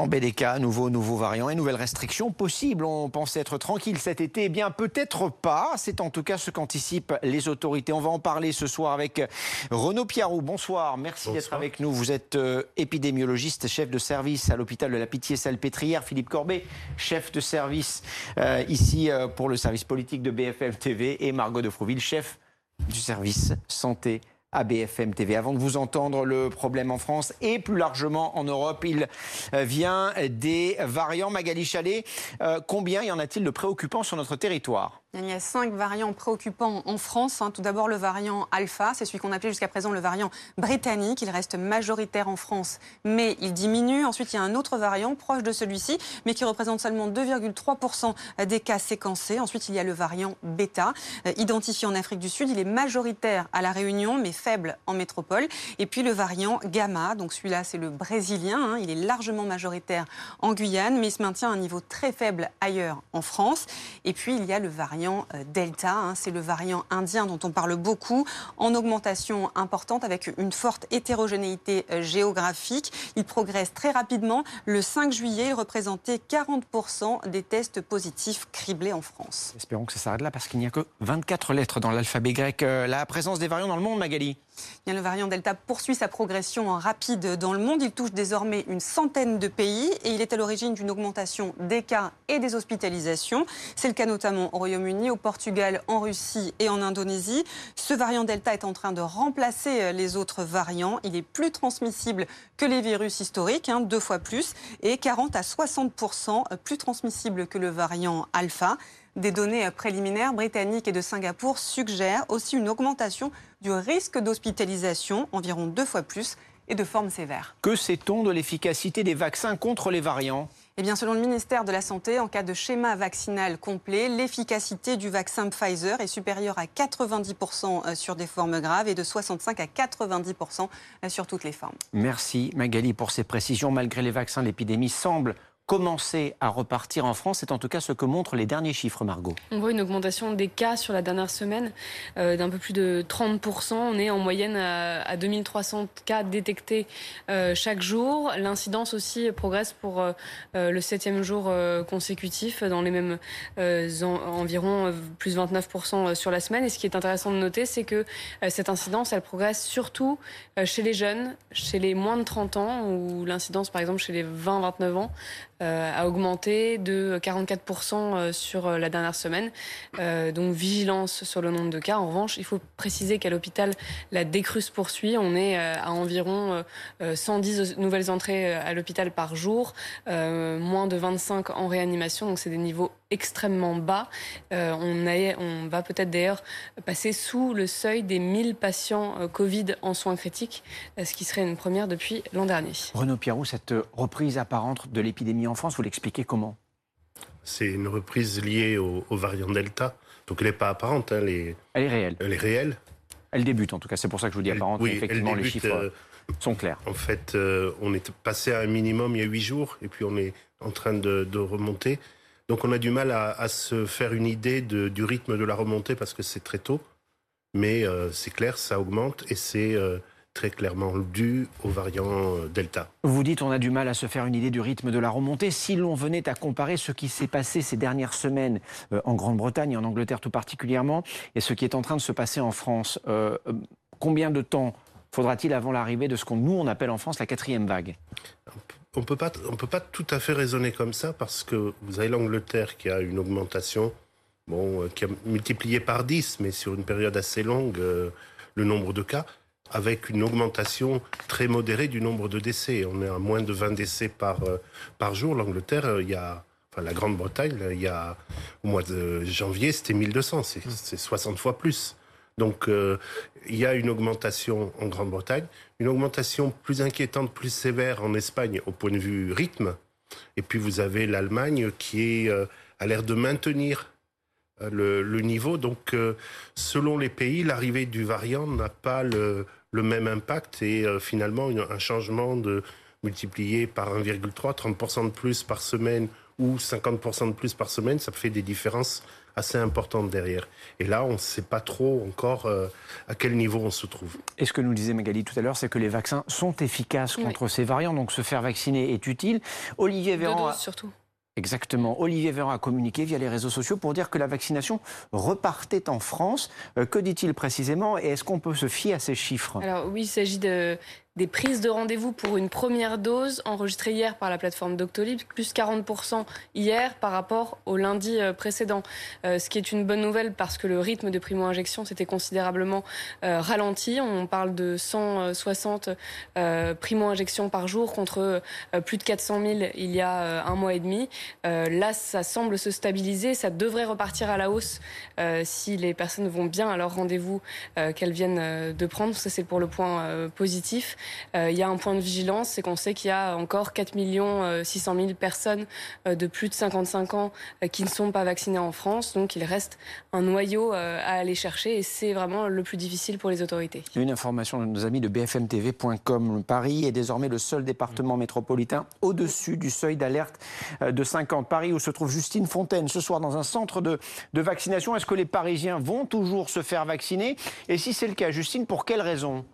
Flambée des cas, nouveaux, nouveaux variants et nouvelles restrictions possibles. On pensait être tranquille cet été. Eh bien, peut-être pas. C'est en tout cas ce qu'anticipent les autorités. On va en parler ce soir avec Renaud Piarou. Bonsoir. Merci d'être avec nous. Vous êtes euh, épidémiologiste, chef de service à l'hôpital de la Pitié-Salpêtrière. Philippe Corbet, chef de service euh, ici euh, pour le service politique de BFM TV. Et Margot de Frouville, chef du service santé à BFM TV. Avant de vous entendre, le problème en France et plus largement en Europe, il euh, vient des variants. Magali Chalet, euh, combien y en a-t-il de préoccupants sur notre territoire? Il y a cinq variants préoccupants en France. Hein. Tout d'abord, le variant alpha, c'est celui qu'on appelait jusqu'à présent le variant britannique. Il reste majoritaire en France, mais il diminue. Ensuite, il y a un autre variant proche de celui-ci, mais qui représente seulement 2,3% des cas séquencés. Ensuite, il y a le variant bêta, euh, identifié en Afrique du Sud. Il est majoritaire à La Réunion, mais faible en métropole. Et puis le variant gamma, donc celui-là, c'est le brésilien. Hein. Il est largement majoritaire en Guyane, mais il se maintient à un niveau très faible ailleurs en France. Et puis, il y a le variant euh, Delta. Hein. c'est le variant indien dont on parle beaucoup, en augmentation importante avec une forte hétérogénéité euh, géographique. Il progresse très rapidement. Le 5 juillet, il représentait 40% des tests positifs criblés en France. Espérons que ça s'arrête là parce qu'il n'y a que 24 lettres dans l'alphabet grec. Euh, la présence des variants dans le monde, Magali? Le variant Delta poursuit sa progression rapide dans le monde. Il touche désormais une centaine de pays et il est à l'origine d'une augmentation des cas et des hospitalisations. C'est le cas notamment au Royaume-Uni, au Portugal, en Russie et en Indonésie. Ce variant Delta est en train de remplacer les autres variants. Il est plus transmissible que les virus historiques, hein, deux fois plus, et 40 à 60 plus transmissible que le variant Alpha. Des données préliminaires britanniques et de Singapour suggèrent aussi une augmentation du risque d'hospitalisation, environ deux fois plus, et de forme sévère. Que sait-on de l'efficacité des vaccins contre les variants? Eh bien, selon le ministère de la Santé, en cas de schéma vaccinal complet, l'efficacité du vaccin Pfizer est supérieure à 90% euh, sur des formes graves et de 65 à 90% euh, sur toutes les formes. Merci Magali pour ces précisions. Malgré les vaccins, l'épidémie semble commencer à repartir en France. C'est en tout cas ce que montrent les derniers chiffres, Margot. On voit une augmentation des cas sur la dernière semaine euh, d'un peu plus de 30%. On est en moyenne à, 2300 cas détectés euh, chaque jour. L'incidence aussi progresse pour euh, le septième jour consécutif dans les mêmes environ plus 29% sur la semaine. Et ce qui est intéressant de noter, c'est que cette incidence, elle progresse surtout chez les jeunes, chez les moins de 30 ans, où l'incidence, par exemple, chez les 20-29 ans, a augmenté de 44% euh, sur euh, la dernière semaine. donc vigilance sur le nombre de cas. En revanche, il faut préciser qu'à l'hôpital, la décrue poursuit. On est à environ 110 nouvelles entrées à l'hôpital par jour, moins de 25 en réanimation. Donc c'est des niveaux extrêmement bas. on, on, va peut-être d'ailleurs passer sous le seuil des 1000 patients Covid en soins critiques, ce qui serait une première depuis l'an dernier. Renaud Pierrot, cette reprise apparente de l'épidémie en France, vous l'expliquez comment? C'est une reprise liée au, variant Delta. Donc elle n'est pas apparente. Hein, elle, est, réelle. Elle est réelle. Elle débute en tout cas. C'est pour ça que je vous dis apparente. Oui, effectivement, les chiffres euh, sont clairs. En fait, euh, on est passé à un minimum il y a huit jours et puis on est en train de, remonter. Donc on a du mal à, se faire une idée du rythme de la remontée parce que c'est très tôt. Mais euh, c'est clair, ça augmente et c'est très clairement dû au variant euh, Delta. Vous dites on a du mal à se faire une idée du rythme de la remontée. Si l'on venait à comparer ce qui s'est passé ces dernières semaines euh, en Grande-Bretagne et en Angleterre tout particulièrement, et ce qui est en train de se passer en France, euh, combien de temps faudra-t-il avant l'arrivée de ce qu'on nous on appelle en France la quatrième vague? On peut pas, on peut pas tout à fait raisonner comme ça parce que vous avez l'Angleterre qui a une augmentation, bon, qui a multiplié par 10, mais sur une période assez longue, le nombre de cas avec une augmentation très modérée du nombre de décès. On est à moins de 20 décès par, euh, par jour. L'Angleterre, euh, il y a, enfin la Grande-Bretagne, il y a, au mois de janvier, c'était 1200, c'est 60 fois plus. Donc euh, il y a une augmentation en Grande-Bretagne, une augmentation plus inquiétante, plus sévère en Espagne au point de vue rythme. Et puis vous avez l'Allemagne qui est, a l'air de maintenir le, le, niveau. Donc, selon les pays, l'arrivée du variant n'a pas le, même impact et euh, finalement un changement de multiplié par 1,3, 30% de plus par semaine ou 50% de plus par semaine, ça fait des différences assez importante derrière. Et là, on ne sait pas trop encore euh, à quel niveau on se trouve. Et ce que nous disait Magali tout à l'heure, c'est que les vaccins sont efficaces contre ces variants, donc se faire vacciner est utile. Olivier Véran. surtout. Exactement. Olivier Véran a communiqué via les réseaux sociaux pour dire que la vaccination repartait en France. Euh, que dit-il précisément et est-ce qu'on peut se fier à ces chiffres? Alors oui, il s'agit de, des prises de rendez-vous pour une première dose enregistrées hier par la plateforme Doctolib, plus 40% hier par rapport au lundi euh, précédent. Euh, ce qui est une bonne nouvelle parce que le rythme de primo-injection s'était considérablement euh, ralenti. On parle de 160 primo-injections par jour contre plus de 400 000 il y a un mois et demi. Là, ça semble se stabiliser. Ça devrait repartir à la hausse si les personnes vont bien à leur rendez-vous qu'elles viennent de prendre. Ça, c'est pour le point positif. Euh, il y a un point de vigilance, c'est qu'on sait qu'il y a encore 4 600 000 personnes euh, de plus de 55 ans euh, qui ne sont pas vaccinées en France. Donc il reste un noyau à aller chercher et c'est vraiment le plus difficile pour les autorités. Une information de nos amis de bfmtv.com. Paris est désormais le seul département métropolitain au-dessus du seuil d'alerte de 50. Paris où se trouve Justine Fontaine ce soir dans un centre de, de vaccination. Est-ce que les Parisiens vont toujours se faire vacciner? Et si c'est le cas, Justine, pour quelles raisons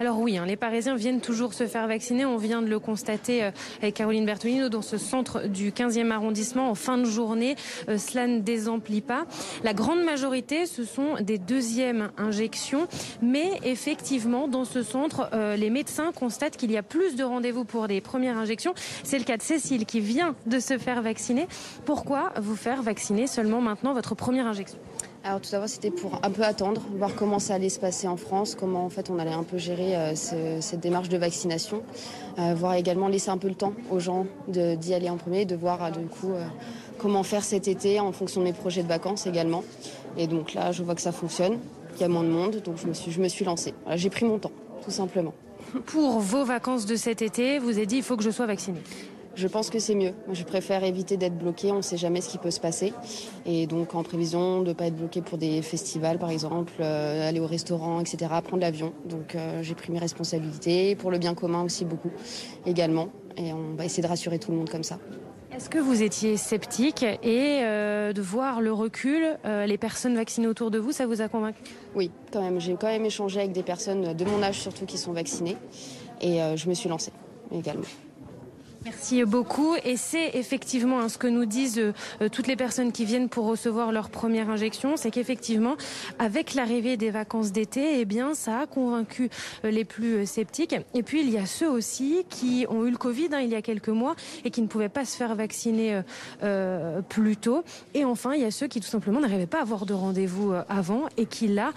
alors oui, hein, les Parisiens viennent toujours se faire vacciner. On vient de le constater euh, avec Caroline Bertolino dans ce centre du 15e arrondissement en fin de journée. Euh, cela ne désemplit pas. La grande majorité, ce sont des deuxièmes injections. Mais effectivement, dans ce centre, euh, les médecins constatent qu'il y a plus de rendez-vous pour des premières injections. C'est le cas de Cécile qui vient de se faire vacciner. Pourquoi vous faire vacciner seulement maintenant votre première injection? Alors tout d'abord, c'était pour un peu attendre, voir comment ça allait se passer en France, comment en fait on allait un peu gérer euh, cette démarche de vaccination, euh, voir également laisser un peu le temps aux gens d'y aller en premier, de voir euh, du coup comment faire cet été en fonction de mes projets de vacances également. Et donc là, je vois que ça fonctionne, qu'il y a moins de monde, donc je me suis, je me suis lancée. J'ai pris mon temps, tout simplement. Pour vos vacances de cet été, vous avez dit il faut que je sois vaccinée. Je pense que c'est mieux. Je préfère éviter d'être bloqué. On ne sait jamais ce qui peut se passer. Et donc, en prévision de ne pas être bloqué pour des festivals, par exemple, euh, aller au restaurant, etc., prendre l'avion. Donc, euh, j'ai pris mes responsabilités. Pour le bien commun aussi, beaucoup également. Et on va essayer de rassurer tout le monde comme ça. Est-ce que vous étiez sceptique et euh, de voir le recul, les personnes vaccinées autour de vous, ça vous a convaincu? Oui, quand même. J'ai quand même échangé avec des personnes de mon âge surtout qui sont vaccinées et je me suis lancée également. Merci beaucoup. Et c'est effectivement hein, ce que nous disent euh, toutes les personnes qui viennent pour recevoir leur première injection, c'est qu'effectivement, avec l'arrivée des vacances d'été, eh bien, ça a convaincu euh, les plus euh, sceptiques. Et puis, il y a ceux aussi qui ont eu le Covid hein, il y a quelques mois et qui ne pouvaient pas se faire vacciner plus tôt. Et enfin, il y a ceux qui tout simplement n'arrivaient pas à avoir de rendez-vous avant et qui là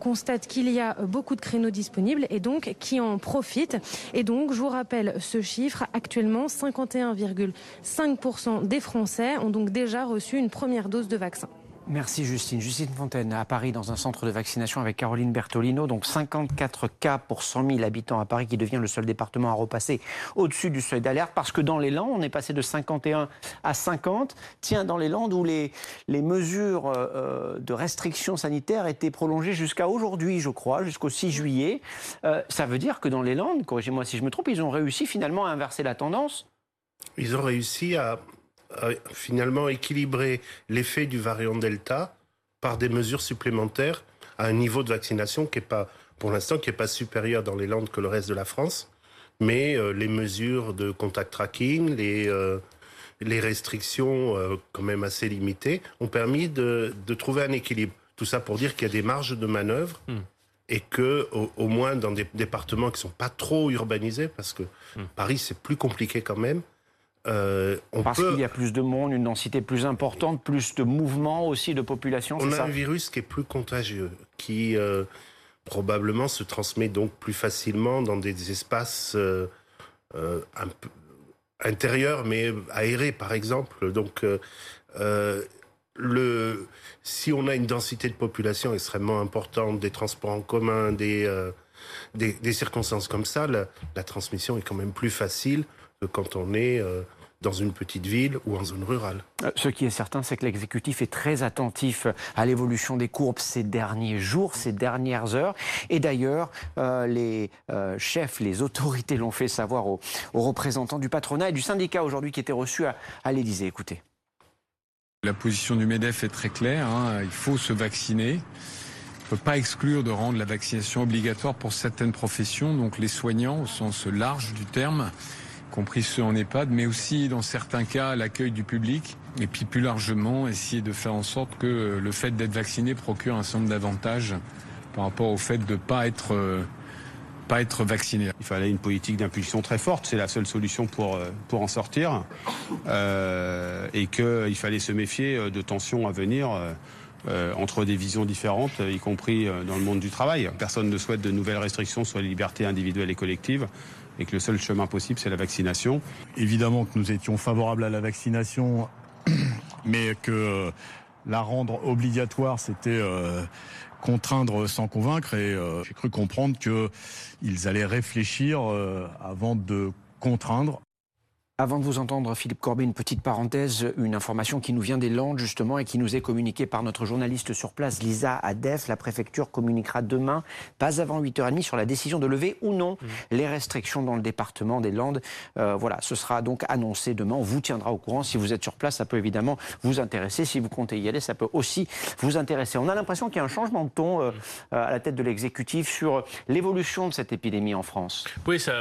constatent qu'il y a beaucoup de créneaux disponibles et donc qui en profitent. Et donc, je vous rappelle ce chiffre actuellement 51,5% des Français ont donc déjà reçu une première dose de vaccin. Merci Justine. Justine Fontaine à Paris dans un centre de vaccination avec Caroline Bertolino. Donc 54 cas pour 100 000 habitants à Paris qui devient le seul département à repasser au-dessus du seuil d'alerte parce que dans les Landes, on est passé de 51 à 50. Tiens, dans les Landes où les, mesures euh, euh, de restrictions sanitaires étaient prolongées jusqu'à aujourd'hui, je crois, jusqu'au 6 juillet. Euh, ça veut dire que dans les Landes, corrigez-moi si je me trompe, ils ont réussi finalement à inverser la tendance? Ils ont réussi à finalement équilibrer l'effet du variant Delta par des mesures supplémentaires à un niveau de vaccination qui est pas, pour l'instant, qui n'est pas supérieur dans les Landes que le reste de la France. Mais euh, les mesures de contact tracking, les, euh, les restrictions euh, quand même assez limitées, ont permis de, de, trouver un équilibre. Tout ça pour dire qu'il y a des marges de manœuvre. Hmm. Et que, au, moins dans des départements qui sont pas trop urbanisés, parce que hmm. Paris c'est plus compliqué quand même, euh, Parce qu'il y a plus de monde, une densité plus importante, plus de mouvements aussi de population. On a un virus qui est plus contagieux, qui euh, probablement se transmet donc plus facilement dans des espaces euh, un peu intérieurs mais aérés par exemple. Donc le, si on a une densité de population extrêmement importante, des transports en commun, des, des, circonstances comme ça, la, la, transmission est quand même plus facile que quand on est dans une petite ville ou en zone rurale. Euh, ce qui est certain, c'est que l'exécutif est très attentif à l'évolution des courbes ces derniers jours, ces dernières heures. Et d'ailleurs, euh, les euh, chefs, les autorités l'ont fait savoir aux, représentants du patronat et du syndicat aujourd'hui qui étaient reçus à, à l'Élysée. Écoutez. La position du MEDEF est très claire, hein. il faut se vacciner. On ne peut pas exclure de rendre la vaccination obligatoire pour certaines professions, donc les soignants au sens large du terme, compris ceux en EHPAD, mais aussi dans certains cas l'accueil du public. Et puis plus largement, essayer de faire en sorte que le fait d'être vacciné procure un certain nombre d'avantages par rapport au fait de ne pas être euh, pas être vacciné. Il fallait une politique d'impulsion très forte, c'est la seule solution pour, euh, pour en sortir. Euh, et qu'il fallait se méfier euh, de tensions à venir euh, entre des visions différentes, y compris dans le monde du travail. Personne ne souhaite de nouvelles restrictions sur les libertés individuelles et collectives et que le seul chemin possible, c'est la vaccination. Évidemment que nous étions favorables à la vaccination, mais que la rendre obligatoire, c'était contraindre sans convaincre et euh, j'ai cru comprendre qu'ils allaient réfléchir euh, avant de contraindre avant de vous entendre, Philippe Corbet, une petite parenthèse, une information qui nous vient des Landes justement et qui nous est communiquée par notre journaliste sur place, Lisa Adef. La préfecture communiquera demain, pas avant 8h30, sur la décision de lever ou non mmh. les restrictions dans le département des Landes. Euh, voilà, ce sera donc annoncé demain. On vous tiendra au courant. Si vous êtes sur place, ça peut évidemment vous intéresser. Si vous comptez y aller, ça peut aussi vous intéresser. On a l'impression qu'il y a un changement de ton euh, à la tête de l'exécutif sur l'évolution de cette épidémie en France. Oui, ça,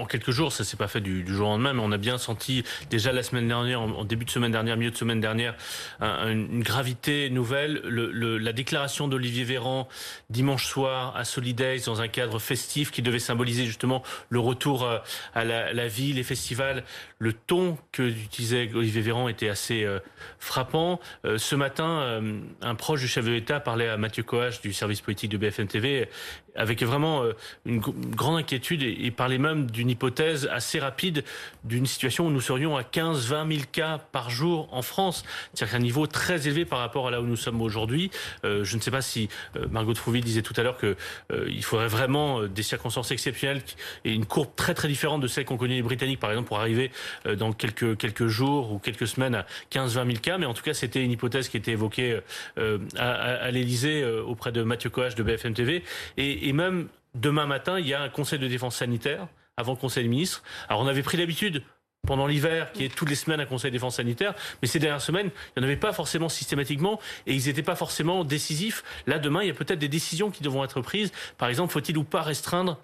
en quelques jours, ça s'est pas fait du, du jour au lendemain, mais on a bien senti déjà la semaine dernière, en, début de semaine dernière, milieu de semaine dernière, une gravité nouvelle. la déclaration d'Olivier Véran dimanche soir à Solidays dans un cadre festif qui devait symboliser justement le retour euh, à la, vie, les festivals. Le ton que utilisait Olivier Véran était assez euh, frappant. Euh, ce matin, un proche du chef de l'État parlait à Mathieu Coache du service politique de BFM TV avec vraiment une grande inquiétude et parlait même d'une hypothèse assez rapide d'une situation où nous serions à 15-20 000 cas par jour en France. C'est-à-dire un niveau très élevé par rapport à là où nous sommes aujourd'hui. Euh, je ne sais pas si euh, Margot Trouville disait tout à l'heure qu'il euh, faudrait vraiment des circonstances exceptionnelles et une courbe très très différente de celle qu'ont connue les Britanniques, par exemple, pour arriver dans quelques, quelques jours ou quelques semaines à 15-20 000 cas. Mais en tout cas, c'était une hypothèse qui était évoquée à, à, l'Elysée auprès de Mathieu Coache de BFM TV. Et, même demain matin, il y a un conseil de défense sanitaire avant Conseil des ministres. Alors on avait pris l'habitude pendant l'hiver, qui est toutes les semaines un conseil de défense sanitaire. Mais ces dernières semaines, il n'y en avait pas forcément systématiquement et ils n'étaient pas forcément décisifs. Là, demain, il y a peut-être des décisions qui devront être prises. Par exemple, faut-il ou pas restreindre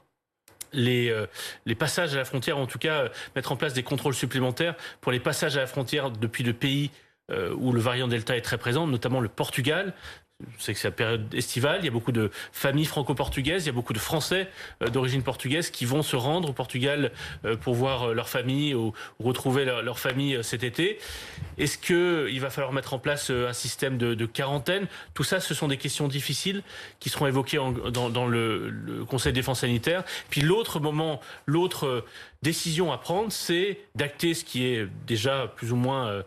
les, euh, les passages à la frontière, en tout cas euh, mettre en place des contrôles supplémentaires pour les passages à la frontière depuis le pays euh, où le variant Delta est très présent, notamment le Portugal. Sais que c'est la période estivale, il y a beaucoup de familles franco-portugaises, il y a beaucoup de Français euh, d'origine portugaise qui vont se rendre au Portugal euh, pour voir euh, leur famille ou retrouver leur, famille cet été. Est-ce qu'il va falloir mettre en place un système de, quarantaine? Tout ça, ce sont des questions difficiles qui seront évoquées dans, le, le, Conseil de défense sanitaire. Puis l'autre moment, l'autre décision à prendre, c'est d'acter ce qui est déjà plus ou moins,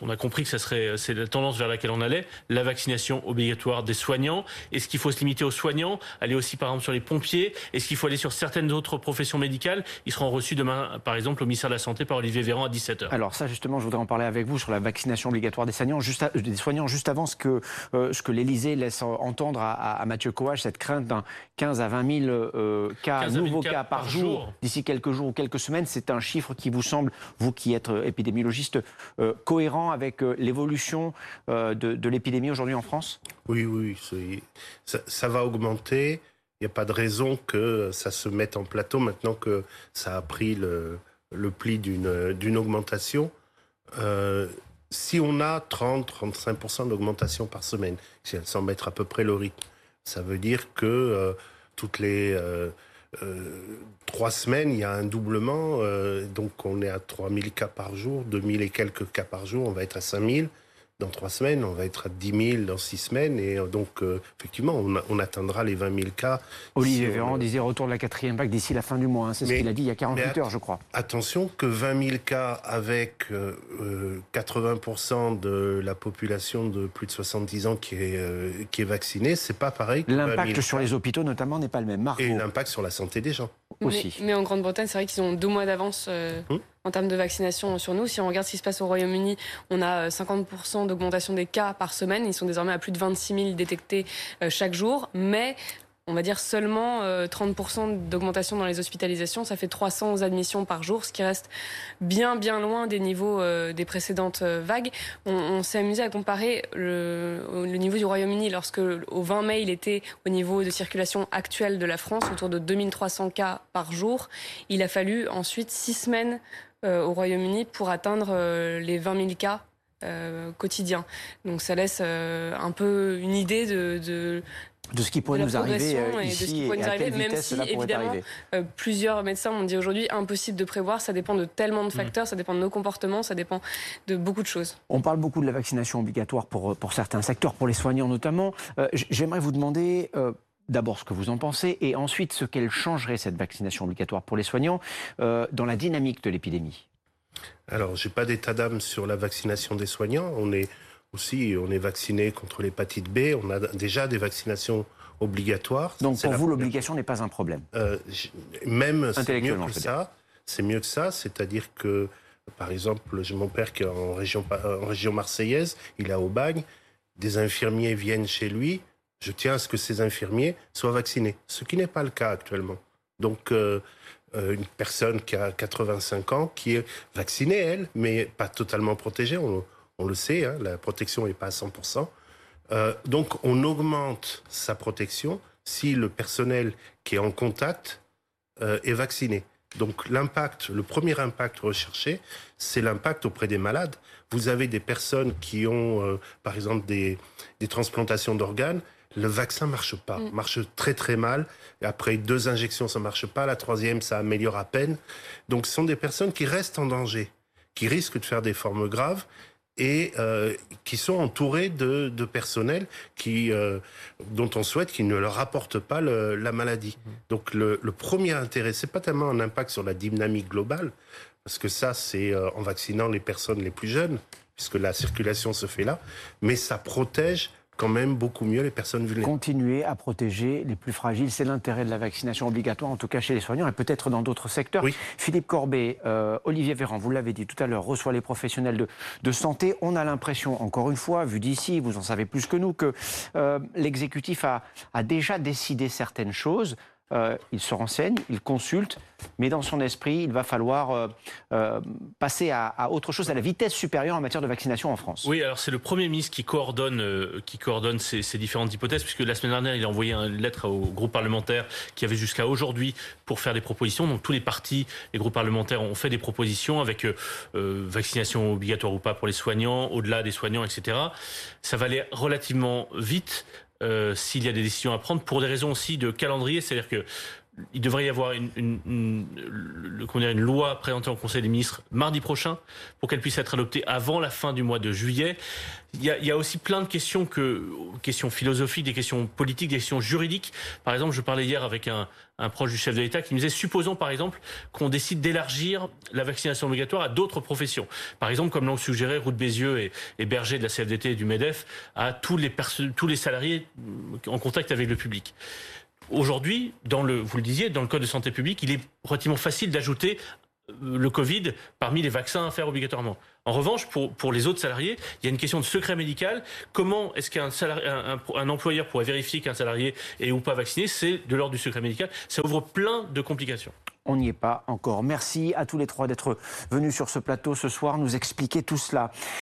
on a compris que ça serait, c'est la tendance vers laquelle on allait, la vaccination obligatoire des soignants. Est-ce qu'il faut se limiter aux soignants, aller aussi par exemple sur les pompiers? Est-ce qu'il faut aller sur certaines autres professions médicales? Ils seront reçus demain, par exemple, au ministère de la Santé par Olivier Véran à 17h. Alors ça, justement, je voudrais en parler avec vous sur la vaccination obligatoire des soignants, juste, des soignants, juste avant ce que, euh, ce que l'Élysée laisse entendre à, Mathieu Coache, cette crainte d'un 15 à 20 000 euh, cas, nouveaux cas, par, jour d'ici quelques jours quelques semaines. C'est un chiffre qui vous semble, vous qui êtes euh, épidémiologiste, euh, cohérent avec euh, l'évolution de, l'épidémie aujourd'hui en France? Oui, oui, ça, va augmenter. Il n'y a pas de raison que ça se mette en plateau maintenant que ça a pris le, pli d'une augmentation. si on a 30-35% d'augmentation par semaine, sans mettre à peu près le rythme, ça veut dire que toutes les euh, trois semaines, il y a un doublement. Euh, donc on est à 3000 cas par jour, 2000 et quelques cas par jour, on va être à 5000 dans trois semaines, on va être à 10 000 dans six semaines, et euh, donc euh, effectivement, on, atteindra les 20 000 cas. Olivier Véran disait retour de la quatrième vague d'ici la fin du mois, hein. c'est ce qu'il a dit il y a 48 heures, je crois. Attention que 20 000 cas avec 80% euh, de la population de plus de 70 ans qui est, qui est vaccinée, c'est pas pareil. L'impact sur les hôpitaux notamment n'est pas le même. Et l'impact sur la santé des gens. aussi. Mais, en Grande-Bretagne, c'est vrai qu'ils ont deux mois d'avance. Hum en termes de vaccination sur nous. Si on regarde ce qui se passe au Royaume-Uni, on a 50% euh, d'augmentation des cas par semaine. Ils sont désormais à plus de 26 000 détectés euh, chaque jour. Mais on va dire seulement 30% d'augmentation dans les hospitalisations. Ça fait 300 admissions par jour, ce qui reste bien, bien loin des niveaux des précédentes vagues. On, s'est amusé à comparer le, le niveau du Royaume-Uni lorsque, au 20 mai, il était au niveau de circulation actuelle de la France, autour de 2300 cas par jour. Il a fallu ensuite six semaines au Royaume-Uni pour atteindre les 20 000 cas euh, quotidien. Donc ça laisse euh, un peu une idée de, de de ce qui pourrait nous arriver euh, ici, et, à quelle même si évidemment plusieurs médecins m'ont dit aujourd'hui impossible de prévoir, ça dépend de tellement de mm. facteurs, ça dépend de nos comportements, ça dépend de beaucoup de choses. On parle beaucoup de la vaccination obligatoire pour, pour certains secteurs, pour les soignants notamment. J'aimerais vous demander d'abord ce que vous en pensez et ensuite ce qu'elle changerait cette vaccination obligatoire pour les soignants dans la dynamique de l'épidémie. Alors, j'ai pas d'état d'âme sur la vaccination des soignants. On est aussi, on est vacciné contre l'hépatite B. On a déjà des vaccinations obligatoires. Donc, pour vous, l'obligation n'est pas un problème. Euh, même c'est mieux que ça. C'est mieux que ça, c'est-à-dire que, par exemple, j'ai mon père qui est en région, en région marseillaise, il est au bagne, des infirmiers viennent chez lui. Je tiens à ce que ces infirmiers soient vaccinés, ce qui n'est pas le cas actuellement. Donc, euh, euh, une personne qui a 85 ans, qui est vaccinée, elle, mais pas totalement protégée. On, le sait, hein, la protection n'est pas à 100%. Euh, donc, on augmente sa protection si le personnel qui est en contact est vacciné. Donc, l'impact, le premier impact recherché, c'est l'impact auprès des malades. Vous avez des personnes qui ont, par exemple, des transplantations d'organes le vaccin marche pas, mm. marche très très mal. Et après deux injections, ça marche pas. La troisième, ça améliore à peine. Donc, ce sont des personnes qui restent en danger, qui risquent de faire des formes graves et euh, qui sont entourées de, de personnel qui, euh, dont on souhaite qu'ils ne leur apportent pas la maladie. Mm. Donc, le, le premier intérêt, c'est pas tellement un impact sur la dynamique globale, parce que ça, c'est euh, en vaccinant les personnes les plus jeunes, puisque la circulation se fait là, mais ça protège quand même beaucoup mieux les personnes vulnérables. Continuer à protéger les plus fragiles, c'est l'intérêt de la vaccination obligatoire, en tout cas chez les soignants et peut-être dans d'autres secteurs. Philippe Corbet, euh, Olivier Véran, vous l'avez dit tout à l'heure, reçoit les professionnels de, de santé. On a l'impression, encore une fois, vu d'ici, vous en savez plus que nous, que euh, l'exécutif a, a déjà décidé certaines choses. Euh, il se renseigne, il consulte, mais dans son esprit, il va falloir euh, euh, passer à, autre chose, à la vitesse supérieure en matière de vaccination en France. Oui, alors c'est le Premier ministre qui coordonne, qui coordonne ces, différentes hypothèses, puisque la semaine dernière, il a envoyé une lettre au groupe parlementaire qui avait jusqu'à aujourd'hui pour faire des propositions. Donc tous les partis, les groupes parlementaires ont fait des propositions avec vaccination obligatoire ou pas pour les soignants, au-delà des soignants, etc. Ça va aller relativement vite. Euh, s'il y a des décisions à prendre pour des raisons aussi de calendrier, c'est-à-dire que il devrait y avoir une, une, loi présentée au Conseil des ministres mardi prochain pour qu'elle puisse être adoptée avant la fin du mois de juillet. Il y, a, il y a aussi plein de questions, que, questions philosophiques, des questions politiques, des questions juridiques. Par exemple, je parlais hier avec un, un proche du chef de l'État qui me disait, supposons par exemple qu'on décide d'élargir la vaccination obligatoire à d'autres professions. Par exemple, comme l'ont suggéré Route Bézieux et, Berger de la CFDT et du MEDEF, à tous les, tous les salariés en contact avec le public. Aujourd'hui, vous le disiez, dans le code de santé publique, il est relativement facile d'ajouter euh, le Covid parmi les vaccins à faire obligatoirement. En revanche, pour, pour les autres salariés, il y a une question de secret médical. Comment est-ce qu'un un, un, employeur pourrait vérifier qu'un salarié est ou pas vacciné? C'est de l'ordre du secret médical. Ça ouvre plein de complications. On n'y est pas encore. Merci à tous les trois d'être venus sur ce plateau ce soir nous expliquer tout cela.